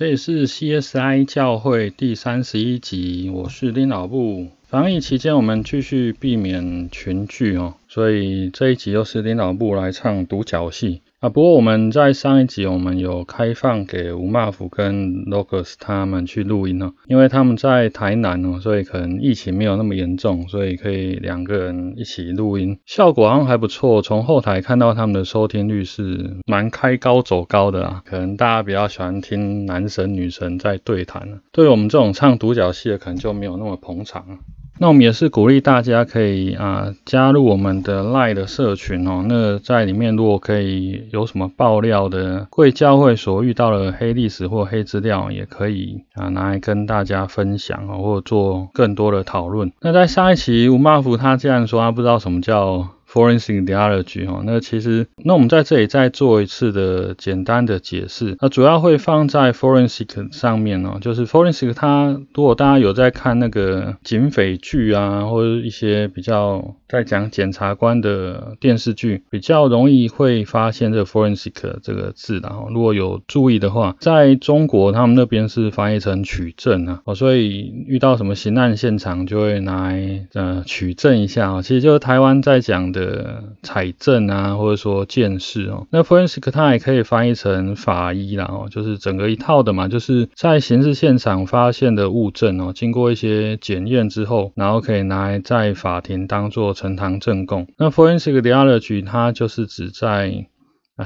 这里是 CSI 教会第三十一集，我是丁老布。防疫期间，我们继续避免群聚哦，所以这一集又是丁老布来唱独角戏。啊，不过我们在上一集我们有开放给吴马福跟 Locus 他们去录音哦，因为他们在台南哦，所以可能疫情没有那么严重，所以可以两个人一起录音，效果好像还不错。从后台看到他们的收听率是蛮开高走高的啊，可能大家比较喜欢听男神女神在对谈，对我们这种唱独角戏的可能就没有那么捧场。那我们也是鼓励大家可以啊加入我们的 Line 的社群哦。那在里面如果可以有什么爆料的贵教会所遇到的黑历史或黑资料，也可以啊拿来跟大家分享哦，或做更多的讨论。那在上一期吴妈福他竟然说他不知道什么叫。Forensic Theology 哦，那其实那我们在这里再做一次的简单的解释，那主要会放在 Forensic 上面哦，就是 Forensic 它如果大家有在看那个警匪剧啊，或者一些比较在讲检察官的电视剧，比较容易会发现这个 Forensic 这个字的哈。如果有注意的话，在中国他们那边是翻译成取证啊，哦，所以遇到什么刑案现场就会拿来呃取证一下啊，其实就是台湾在讲的。呃采证啊，或者说见识哦，那 forensic 它也可以翻译成法医啦哦，就是整个一套的嘛，就是在刑事现场发现的物证哦，经过一些检验之后，然后可以拿来在法庭当做呈堂证供。那 forensic 的辖区它就是指在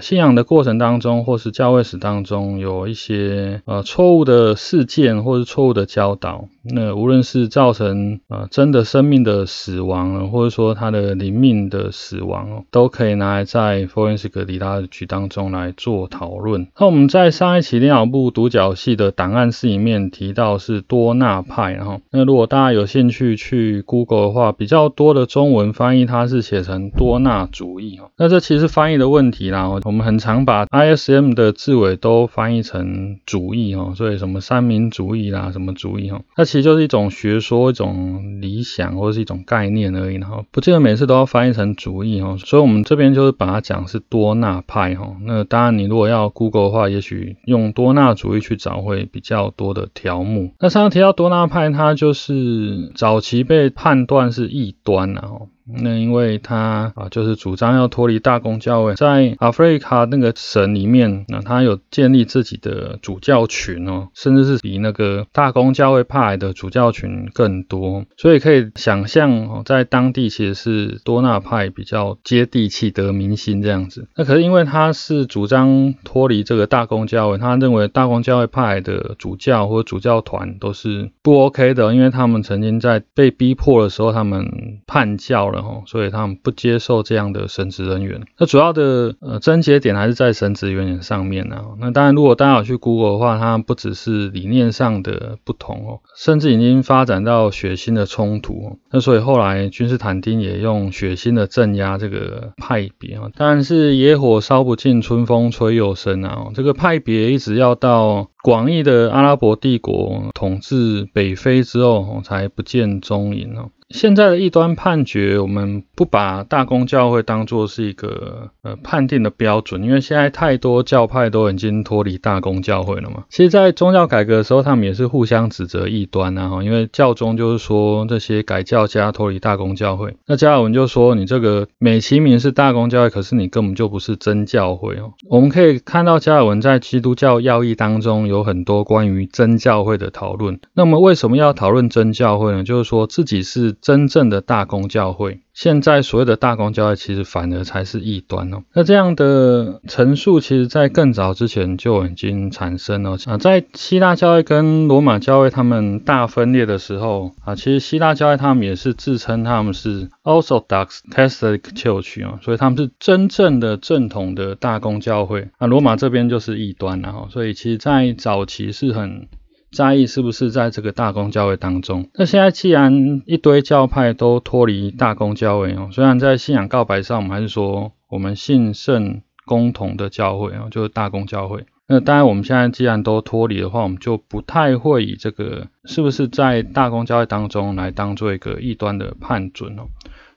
信仰的过程当中，或是教会史当中，有一些呃错误的事件，或是错误的教导，那无论是造成呃真的生命的死亡，或者说他的灵命的死亡，都可以拿来在 forensic 里拉局当中来做讨论。那我们在上一期电脑部独角戏的档案室里面提到是多纳派，然后那如果大家有兴趣去 Google 的话，比较多的中文翻译它是写成多纳主义哦，那这其实翻译的问题啦。我们很常把 ISM 的字尾都翻译成主义哈，所以什么三民主义啦，什么主义哈，那其实就是一种学说、一种理想或者是一种概念而已哈，不见得每次都要翻译成主义哈。所以我们这边就是把它讲是多纳派哈。那当然你如果要 Google 的话，也许用多纳主义去找会比较多的条目。那上次提到多纳派，它就是早期被判断是异端然后。那因为他啊，就是主张要脱离大公教会，在阿弗利卡那个省里面，那他有建立自己的主教群哦，甚至是比那个大公教会派的主教群更多，所以可以想象哦，在当地其实是多纳派比较接地气、得民心这样子。那可是因为他是主张脱离这个大公教会，他认为大公教会派的主教或主教团都是不 OK 的，因为他们曾经在被逼迫的时候，他们叛教。所以他们不接受这样的神职人员。那主要的呃症结点还是在神职人员上面呢。那当然，如果大家有去 Google 的话，它不只是理念上的不同哦，甚至已经发展到血腥的冲突。那所以后来君士坦丁也用血腥的镇压这个派别啊。当然是野火烧不尽，春风吹又生啊。这个派别一直要到广义的阿拉伯帝国统治北非之后，才不见踪影哦。现在的异端判决，我们不把大公教会当作是一个呃判定的标准，因为现在太多教派都已经脱离大公教会了嘛。其实，在宗教改革的时候，他们也是互相指责异端啊，因为教宗就是说这些改教家脱离大公教会，那加尔文就说你这个美其名是大公教会，可是你根本就不是真教会哦。我们可以看到加尔文在基督教要义当中有很多关于真教会的讨论。那么为什么要讨论真教会呢？就是说自己是。真正的大公教会，现在所谓的大公教会，其实反而才是异端哦。那这样的陈述，其实在更早之前就已经产生了啊。在希腊教会跟罗马教会他们大分裂的时候啊，其实希腊教会他们也是自称他们是 Orthodox Catholic Church 啊，所以他们是真正的正统的大公教会。那罗马这边就是异端了哈。所以其实，在早期是很。在意是不是在这个大公教会当中？那现在既然一堆教派都脱离大公教会哦，虽然在信仰告白上，我们还是说我们信圣公同的教会哦，就是大公教会。那当然，我们现在既然都脱离的话，我们就不太会以这个是不是在大公教会当中来当做一个异端的判准哦。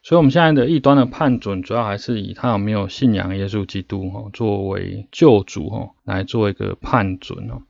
所以，我们现在的异端的判准，主要还是以他有没有信仰耶稣基督哦作为救主哦来做一个判准哦。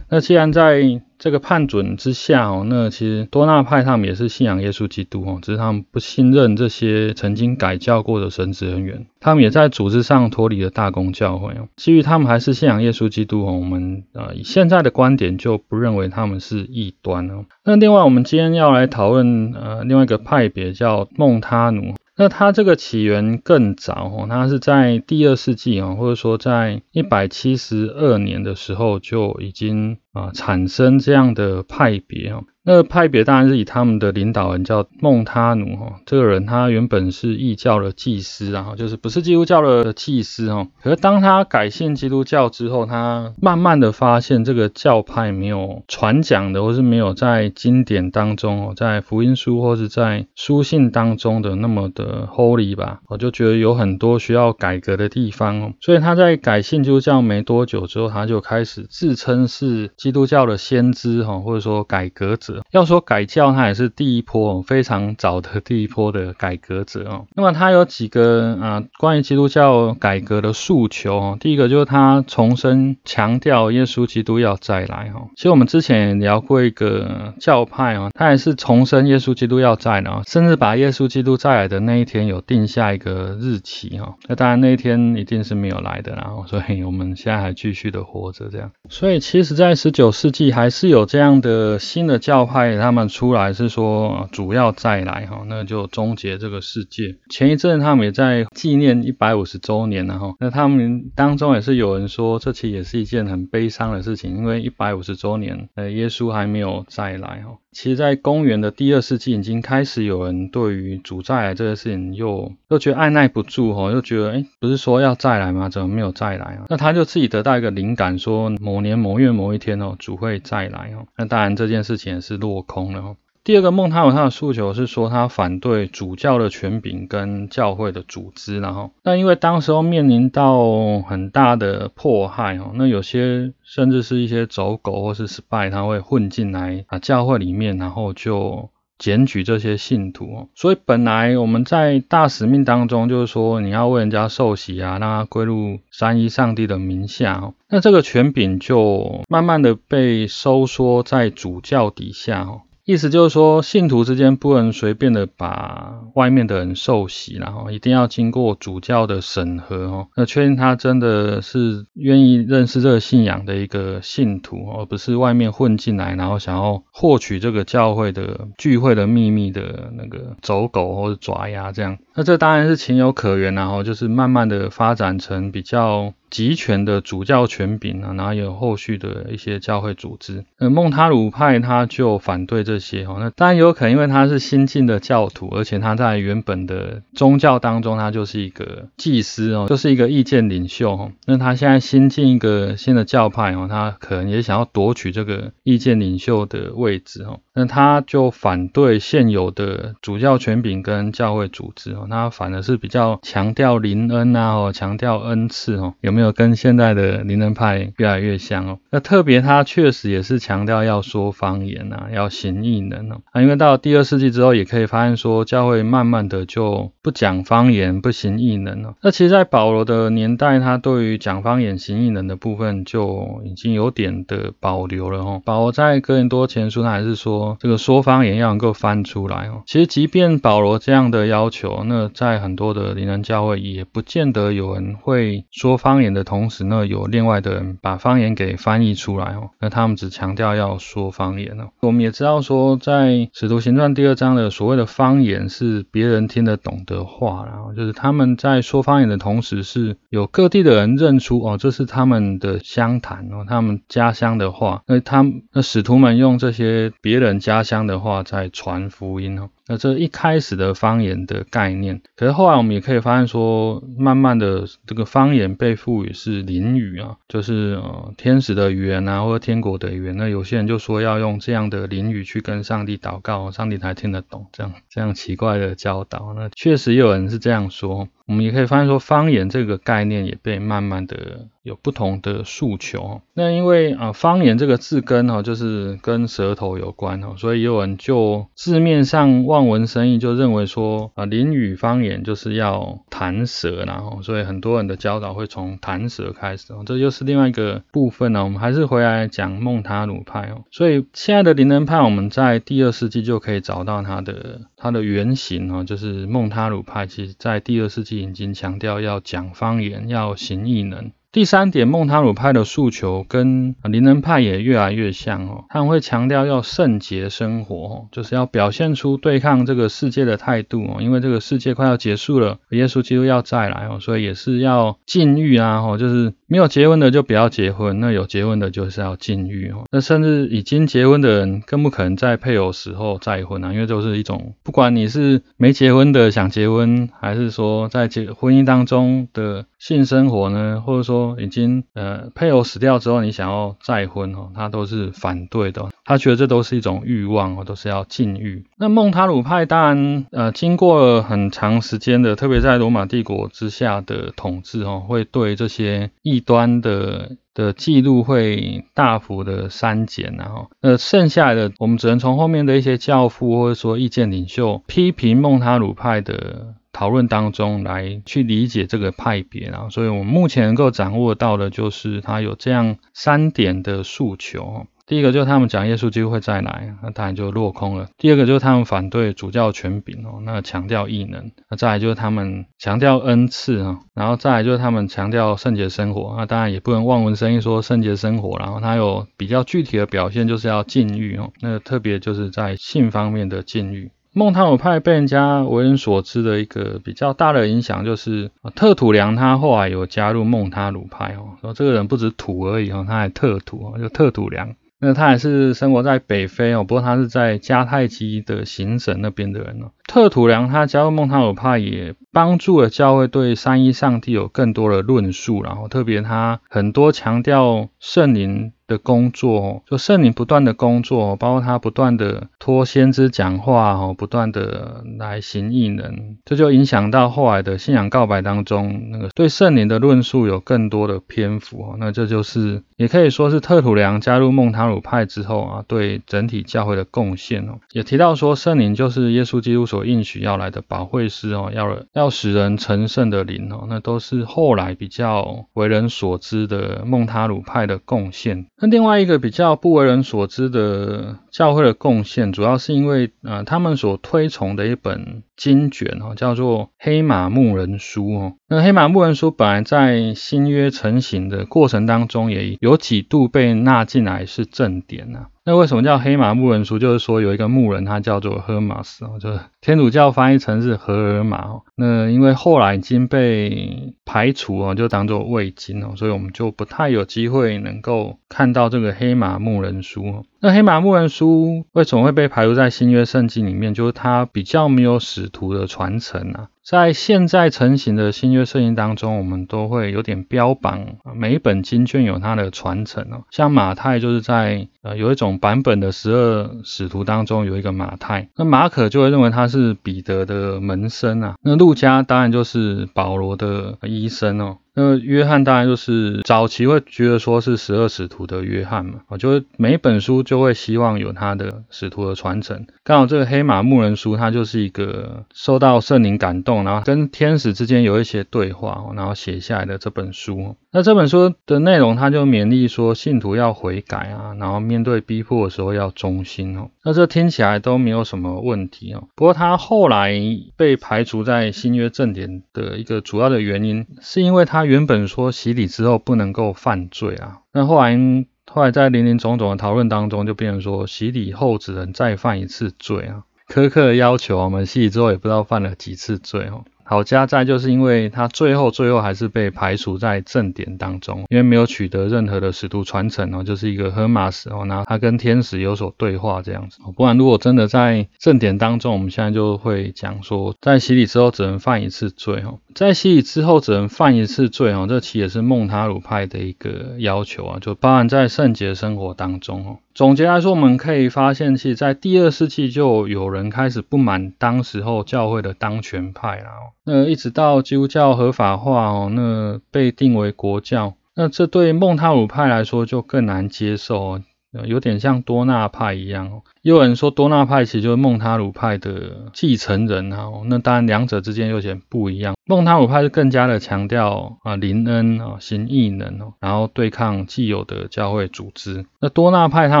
那既然在这个判准之下哦，那其实多纳派他们也是信仰耶稣基督哦，只是他们不信任这些曾经改教过的神职人员，他们也在组织上脱离了大公教会哦。基于他们还是信仰耶稣基督哦，我们呃以现在的观点就不认为他们是异端哦。那另外我们今天要来讨论呃另外一个派别叫孟他努。那它这个起源更早哦，它是在第二世纪哦，或者说在一百七十二年的时候就已经啊产生这样的派别哦。那派别当然是以他们的领导人叫孟他努哈，这个人他原本是异教的祭司，然后就是不是基督教的祭司哦。可是当他改信基督教之后，他慢慢的发现这个教派没有传讲的，或是没有在经典当中，在福音书或是在书信当中的那么的 holy 吧，我就觉得有很多需要改革的地方哦。所以他在改信基督教没多久之后，他就开始自称是基督教的先知哈，或者说改革者。要说改教，他也是第一波非常早的第一波的改革者哦。那么他有几个啊关于基督教改革的诉求哦。第一个就是他重申强调耶稣基督要再来哈。其实我们之前也聊过一个教派哦，他也是重申耶稣基督要再来，甚至把耶稣基督再来的那一天有定下一个日期哈。那当然那一天一定是没有来的，然后所以我们现在还继续的活着这样。所以其实，在十九世纪还是有这样的新的教。派他们出来是说主要再来哈，那就终结这个世界。前一阵他们也在纪念一百五十周年了哈，那他们当中也是有人说，这其实也是一件很悲伤的事情，因为一百五十周年，呃，耶稣还没有再来哈。其实，在公元的第二世纪，已经开始有人对于主再来这个事情又又觉得按耐不住哈，又觉得哎，不是说要再来吗？怎么没有再来啊？那他就自己得到一个灵感，说某年某月某一天哦，主会再来哦。那当然这件事情也是落空了。第二个梦，他有他的诉求是说，他反对主教的权柄跟教会的组织，然后，那因为当时候面临到很大的迫害哦，那有些甚至是一些走狗或是 spy，他会混进来啊教会里面，然后就检举这些信徒哦。所以本来我们在大使命当中就是说，你要为人家受洗啊，让他归入三一上帝的名下哦，那这个权柄就慢慢的被收缩在主教底下哦。意思就是说，信徒之间不能随便的把外面的人受洗，然后一定要经过主教的审核哦，那确定他真的是愿意认识这个信仰的一个信徒，而不是外面混进来，然后想要获取这个教会的聚会的秘密的那个走狗或者爪牙这样。那这当然是情有可原，然后就是慢慢的发展成比较。集权的主教权柄啊，然后有后续的一些教会组织。那孟塔鲁派他就反对这些哦。那当然有可能，因为他是新进的教徒，而且他在原本的宗教当中，他就是一个祭司哦，就是一个意见领袖哦。那他现在新进一个新的教派哦，他可能也想要夺取这个意见领袖的位置哦。那他就反对现有的主教权柄跟教会组织哦，他反而是比较强调灵恩啊，哦，强调恩赐哦，有没有跟现在的灵恩派越来越像哦？那特别他确实也是强调要说方言啊，要行异能哦。啊，因为到第二世纪之后，也可以发现说教会慢慢的就不讲方言，不行异能了。那其实，在保罗的年代，他对于讲方言、行异能的部分就已经有点的保留了哦。保罗在哥林多前书，他还是说。这个说方言要能够翻出来哦。其实，即便保罗这样的要求，那那在很多的灵人教会也不见得有人会说方言的同时，呢，有另外的人把方言给翻译出来哦。那他们只强调要说方言哦。我们也知道说，在使徒行传第二章的所谓的方言是别人听得懂的话，然后就是他们在说方言的同时，是有各地的人认出哦，这是他们的乡谈哦，他们家乡的话。那他那使徒们用这些别人。家乡的话在传福音哦。那这一开始的方言的概念，可是后来我们也可以发现说，慢慢的这个方言被赋予是灵语啊，就是呃天使的语言啊，或者天国的语言。那有些人就说要用这样的灵语去跟上帝祷告，上帝才听得懂。这样这样奇怪的教导，那确实有人是这样说。我们也可以发现说，方言这个概念也被慢慢的有不同的诉求。那因为啊，方言这个字根哈，就是跟舌头有关哦，所以有人就字面上望。文生义，就认为说啊，林语方言就是要弹舌，然后所以很多人的教导会从弹舌开始哦，这就是另外一个部分呢。我们还是回来讲孟塔鲁派哦，所以现在的灵恩派，我们在第二世纪就可以找到它的它的原型哦，就是孟塔鲁派，其实在第二世纪已经强调要讲方言，要行异能。第三点，孟塔鲁派的诉求跟灵恩派也越来越像哦，他们会强调要圣洁生活，就是要表现出对抗这个世界的态度哦，因为这个世界快要结束了，耶稣基督要再来哦，所以也是要禁欲啊，哦，就是没有结婚的就不要结婚，那有结婚的就是要禁欲哦，那甚至已经结婚的人更不可能在配偶时候再婚啊，因为都是一种，不管你是没结婚的想结婚，还是说在结婚姻当中的性生活呢，或者说已经呃配偶死掉之后，你想要再婚哦，他都是反对的。他觉得这都是一种欲望哦，都是要禁欲。那孟塔鲁派当然呃经过了很长时间的，特别在罗马帝国之下的统治哦，会对这些一端的的记录会大幅的删减然后那剩下的我们只能从后面的一些教父或者说意见领袖批评孟塔鲁派的。讨论当中来去理解这个派别啊，所以我们目前能够掌握到的就是他有这样三点的诉求。第一个就是他们讲耶稣基督会再来，那当然就落空了。第二个就是他们反对主教权柄哦，那强调异能。那再来就是他们强调恩赐啊，然后再来就是他们强调圣洁生活。那当然也不能望文生义说圣洁生活，然后他有比较具体的表现就是要禁欲哦，那特别就是在性方面的禁欲。孟塔鲁派被人家为人所知的一个比较大的影响，就是特土良他后来有加入孟塔鲁派哦，说这个人不止土而已哦，他还特土哦，就特土良。那他也是生活在北非哦，不过他是在迦太基的行省那边的人哦。特土良他加入孟塔鲁派也帮助了教会对三一上帝有更多的论述，然后特别他很多强调圣灵。的工作，就圣灵不断的工作，包括他不断的托先知讲话，哦，不断的来行异能，这就影响到后来的信仰告白当中，那个对圣灵的论述有更多的篇幅，哦，那这就是也可以说是特土良加入孟塔鲁派之后啊，对整体教会的贡献哦，也提到说圣灵就是耶稣基督所所应许要来的保惠师哦，要要使人成圣的灵哦，那都是后来比较为人所知的孟塔鲁派的贡献。那另外一个比较不为人所知的教会的贡献，主要是因为呃他们所推崇的一本经卷哦，叫做《黑马牧人书》哦。那《黑马牧人书》本来在新约成型的过程当中，也有几度被纳进来是正典啊。那为什么叫黑马牧人书？就是说有一个牧人，他叫做荷马斯，就是天主教翻译成是荷尔玛。那因为后来已经被排除哦，就当做未经哦，所以我们就不太有机会能够看到这个黑马牧人书。那黑马牧人书为什么会被排除在新约圣经里面？就是它比较没有使徒的传承啊。在现在成型的新约圣经当中，我们都会有点标榜每一本经卷有它的传承哦。像马太就是在呃有一种版本的十二使徒当中有一个马太，那马可就会认为他是彼得的门生啊。那路加当然就是保罗的医生哦。那约翰当然就是早期会觉得说是十二使徒的约翰嘛，啊，就每一本书就会希望有他的使徒的传承。刚好这个黑马牧人书，它就是一个受到圣灵感动，然后跟天使之间有一些对话，然后写下来的这本书。那这本书的内容，他就勉励说信徒要悔改啊，然后面对逼迫的时候要忠心哦。那这听起来都没有什么问题哦。不过他后来被排除在新约正典的一个主要的原因，是因为他原本说洗礼之后不能够犯罪啊。那后来后来在林林总总的讨论当中，就变成说洗礼后只能再犯一次罪啊，苛刻的要求我们洗礼之后也不知道犯了几次罪哦。好加在就是因为他最后最后还是被排除在正典当中，因为没有取得任何的使徒传承哦，就是一个荷马斯哦，然后他跟天使有所对话这样子。不然如果真的在正典当中，我们现在就会讲说，在洗礼之后只能犯一次罪哦，在洗礼之后只能犯一次罪哦，这其实也是孟塔鲁派的一个要求啊，就包含在圣洁生活当中哦。总结来说，我们可以发现，其实，在第二世纪就有人开始不满当时候教会的当权派啦。那一直到基督教合法化哦，那被定为国教，那这对孟塔鲁派来说就更难接受，有点像多纳派一样哦。也有人说多纳派其实就是孟他鲁派的继承人啊。那当然两者之间有点不一样。孟他鲁派是更加的强调啊灵恩啊行异能哦，然后对抗既有的教会组织。那多纳派他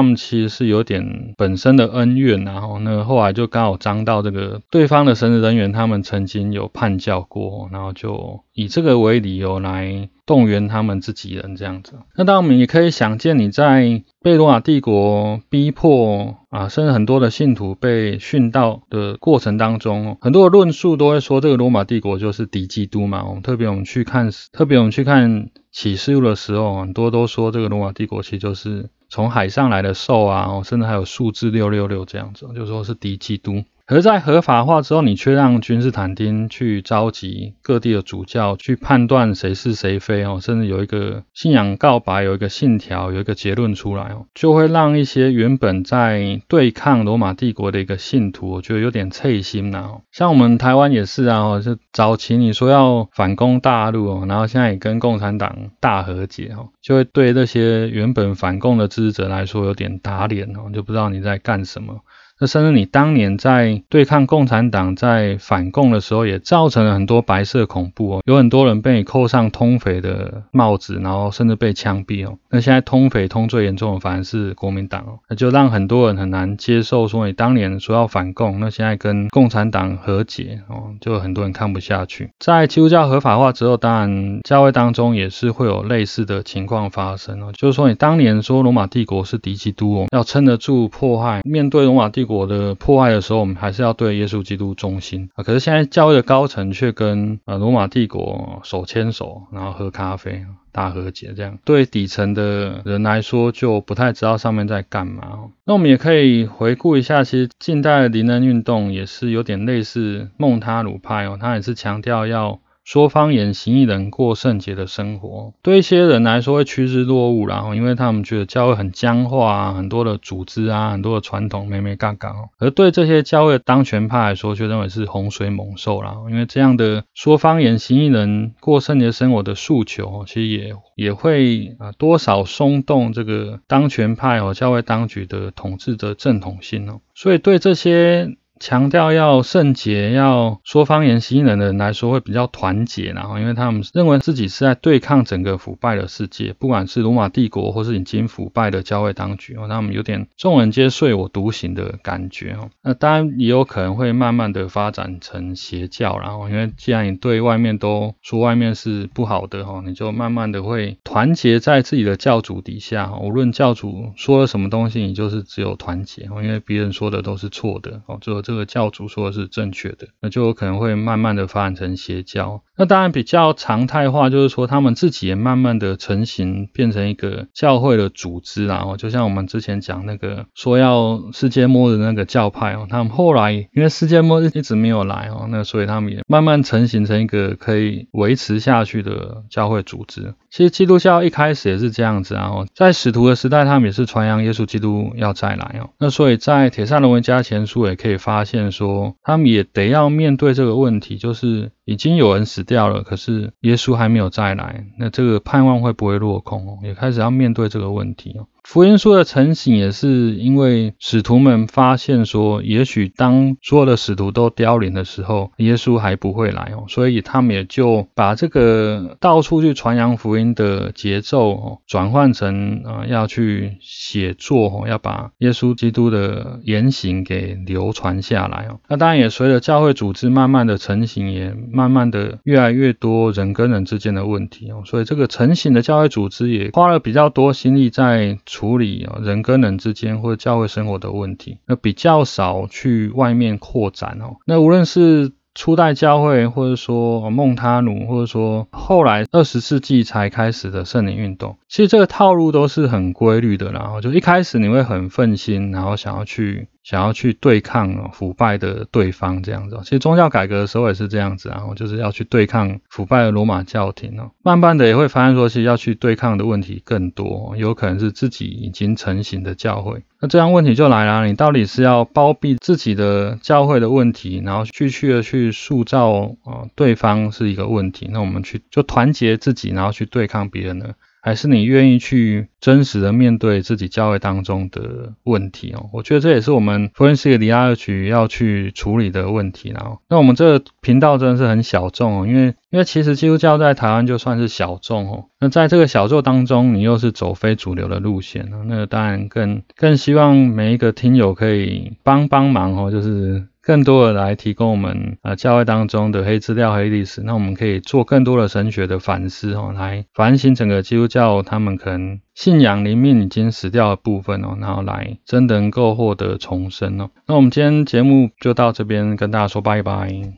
们其实是有点本身的恩怨，然后那后来就刚好张到这个对方的神职人员，他们曾经有叛教过，然后就以这个为理由来动员他们自己人这样子。那当然我们也可以想见，你在被罗马帝国逼迫啊，甚至很多的信徒被殉道的过程当中，很多的论述都会说这个罗马帝国就是敌基督嘛。我们特别我们去看，特别我们去看启示录的时候，很多都说这个罗马帝国其实就是从海上来的兽啊，甚至还有数字六六六这样子，就说是敌基督。而在合法化之后，你却让君士坦丁去召集各地的主教去判断谁是谁非哦，甚至有一个信仰告白，有一个信条，有一个结论出来哦，就会让一些原本在对抗罗马帝国的一个信徒，我觉得有点脆心呐。像我们台湾也是啊，就早期你说要反攻大陆哦，然后现在也跟共产党大和解哦，就会对那些原本反共的支持者来说有点打脸哦，就不知道你在干什么。那甚至你当年在对抗共产党、在反共的时候，也造成了很多白色恐怖哦，有很多人被你扣上通匪的帽子，然后甚至被枪毙哦。那现在通匪通最严重的反而是国民党哦，那就让很多人很难接受，说你当年说要反共，那现在跟共产党和解哦，就很多人看不下去。在基督教合法化之后，当然教会当中也是会有类似的情况发生哦，就是说你当年说罗马帝国是敌基督哦，要撑得住迫害，面对罗马帝。国的破坏的时候，我们还是要对耶稣基督忠心啊。可是现在教会的高层却跟呃罗马帝国手牵手，然后喝咖啡、大和解，这样对底层的人来说就不太知道上面在干嘛。那我们也可以回顾一下，其实近代的灵恩运动也是有点类似孟他鲁派哦，他也是强调要。说方言、行异人、过圣洁的生活，对一些人来说会趋之若鹜，然后因为他们觉得教会很僵化啊，很多的组织啊，很多的传统，没没杠杠。而对这些教会的当权派来说，却认为是洪水猛兽啦。因为这样的说方言、行异人、过圣洁生活的诉求，其实也也会啊多少松动这个当权派和教会当局的统治的正统性哦。所以对这些。强调要圣洁，要说方言吸引人的人来说会比较团结，然后因为他们认为自己是在对抗整个腐败的世界，不管是罗马帝国或是已经腐败的教会当局哦，他们有点众人皆睡我独醒的感觉哦。那当然也有可能会慢慢的发展成邪教，然后因为既然你对外面都说外面是不好的哈，你就慢慢的会团结在自己的教主底下，无论教主说了什么东西，你就是只有团结哦，因为别人说的都是错的哦，就。这个教主说的是正确的，那就有可能会慢慢的发展成邪教。那当然比较常态化，就是说他们自己也慢慢的成型，变成一个教会的组织。然后就像我们之前讲那个说要世界末日那个教派哦，他们后来因为世界末日一直没有来哦，那所以他们也慢慢成型成一个可以维持下去的教会组织。其实基督教一开始也是这样子，啊在使徒的时代，他们也是传扬耶稣基督要再来哦。那所以在铁扇龙维加前书也可以发。发现说，他们也得要面对这个问题，就是已经有人死掉了，可是耶稣还没有再来，那这个盼望会不会落空？也开始要面对这个问题哦。福音书的成型也是因为使徒们发现说，也许当所有的使徒都凋零的时候，耶稣还不会来哦，所以他们也就把这个到处去传扬福音的节奏哦，转换成啊要去写作哦，要把耶稣基督的言行给流传下来哦。那当然也随着教会组织慢慢的成型，也慢慢的越来越多人跟人之间的问题哦，所以这个成型的教会组织也花了比较多心力在。处理啊人跟人之间或者教会生活的问题，那比较少去外面扩展哦。那无论是初代教会，或者说孟他努，或者说后来二十世纪才开始的圣灵运动，其实这个套路都是很规律的。然后就一开始你会很奋心，然后想要去。想要去对抗腐败的对方这样子，其实宗教改革的时候也是这样子，然后就是要去对抗腐败的罗马教廷哦。慢慢的也会发现说，其实要去对抗的问题更多，有可能是自己已经成型的教会。那这样问题就来了，你到底是要包庇自己的教会的问题，然后继续的去塑造啊对方是一个问题？那我们去就团结自己，然后去对抗别人呢？还是你愿意去真实的面对自己教会当中的问题哦？我觉得这也是我们 Forensic 李亚局要去处理的问题。然后，那我们这个频道真的是很小众哦，因为因为其实基督教在台湾就算是小众哦。那在这个小众当中，你又是走非主流的路线那当然更更希望每一个听友可以帮帮忙哦，就是。更多的来提供我们呃教会当中的黑资料、黑历史，那我们可以做更多的神学的反思哦，来反省整个基督教他们可能信仰里面已经死掉的部分哦，然后来真的能够获得重生哦。那我们今天节目就到这边，跟大家说拜拜。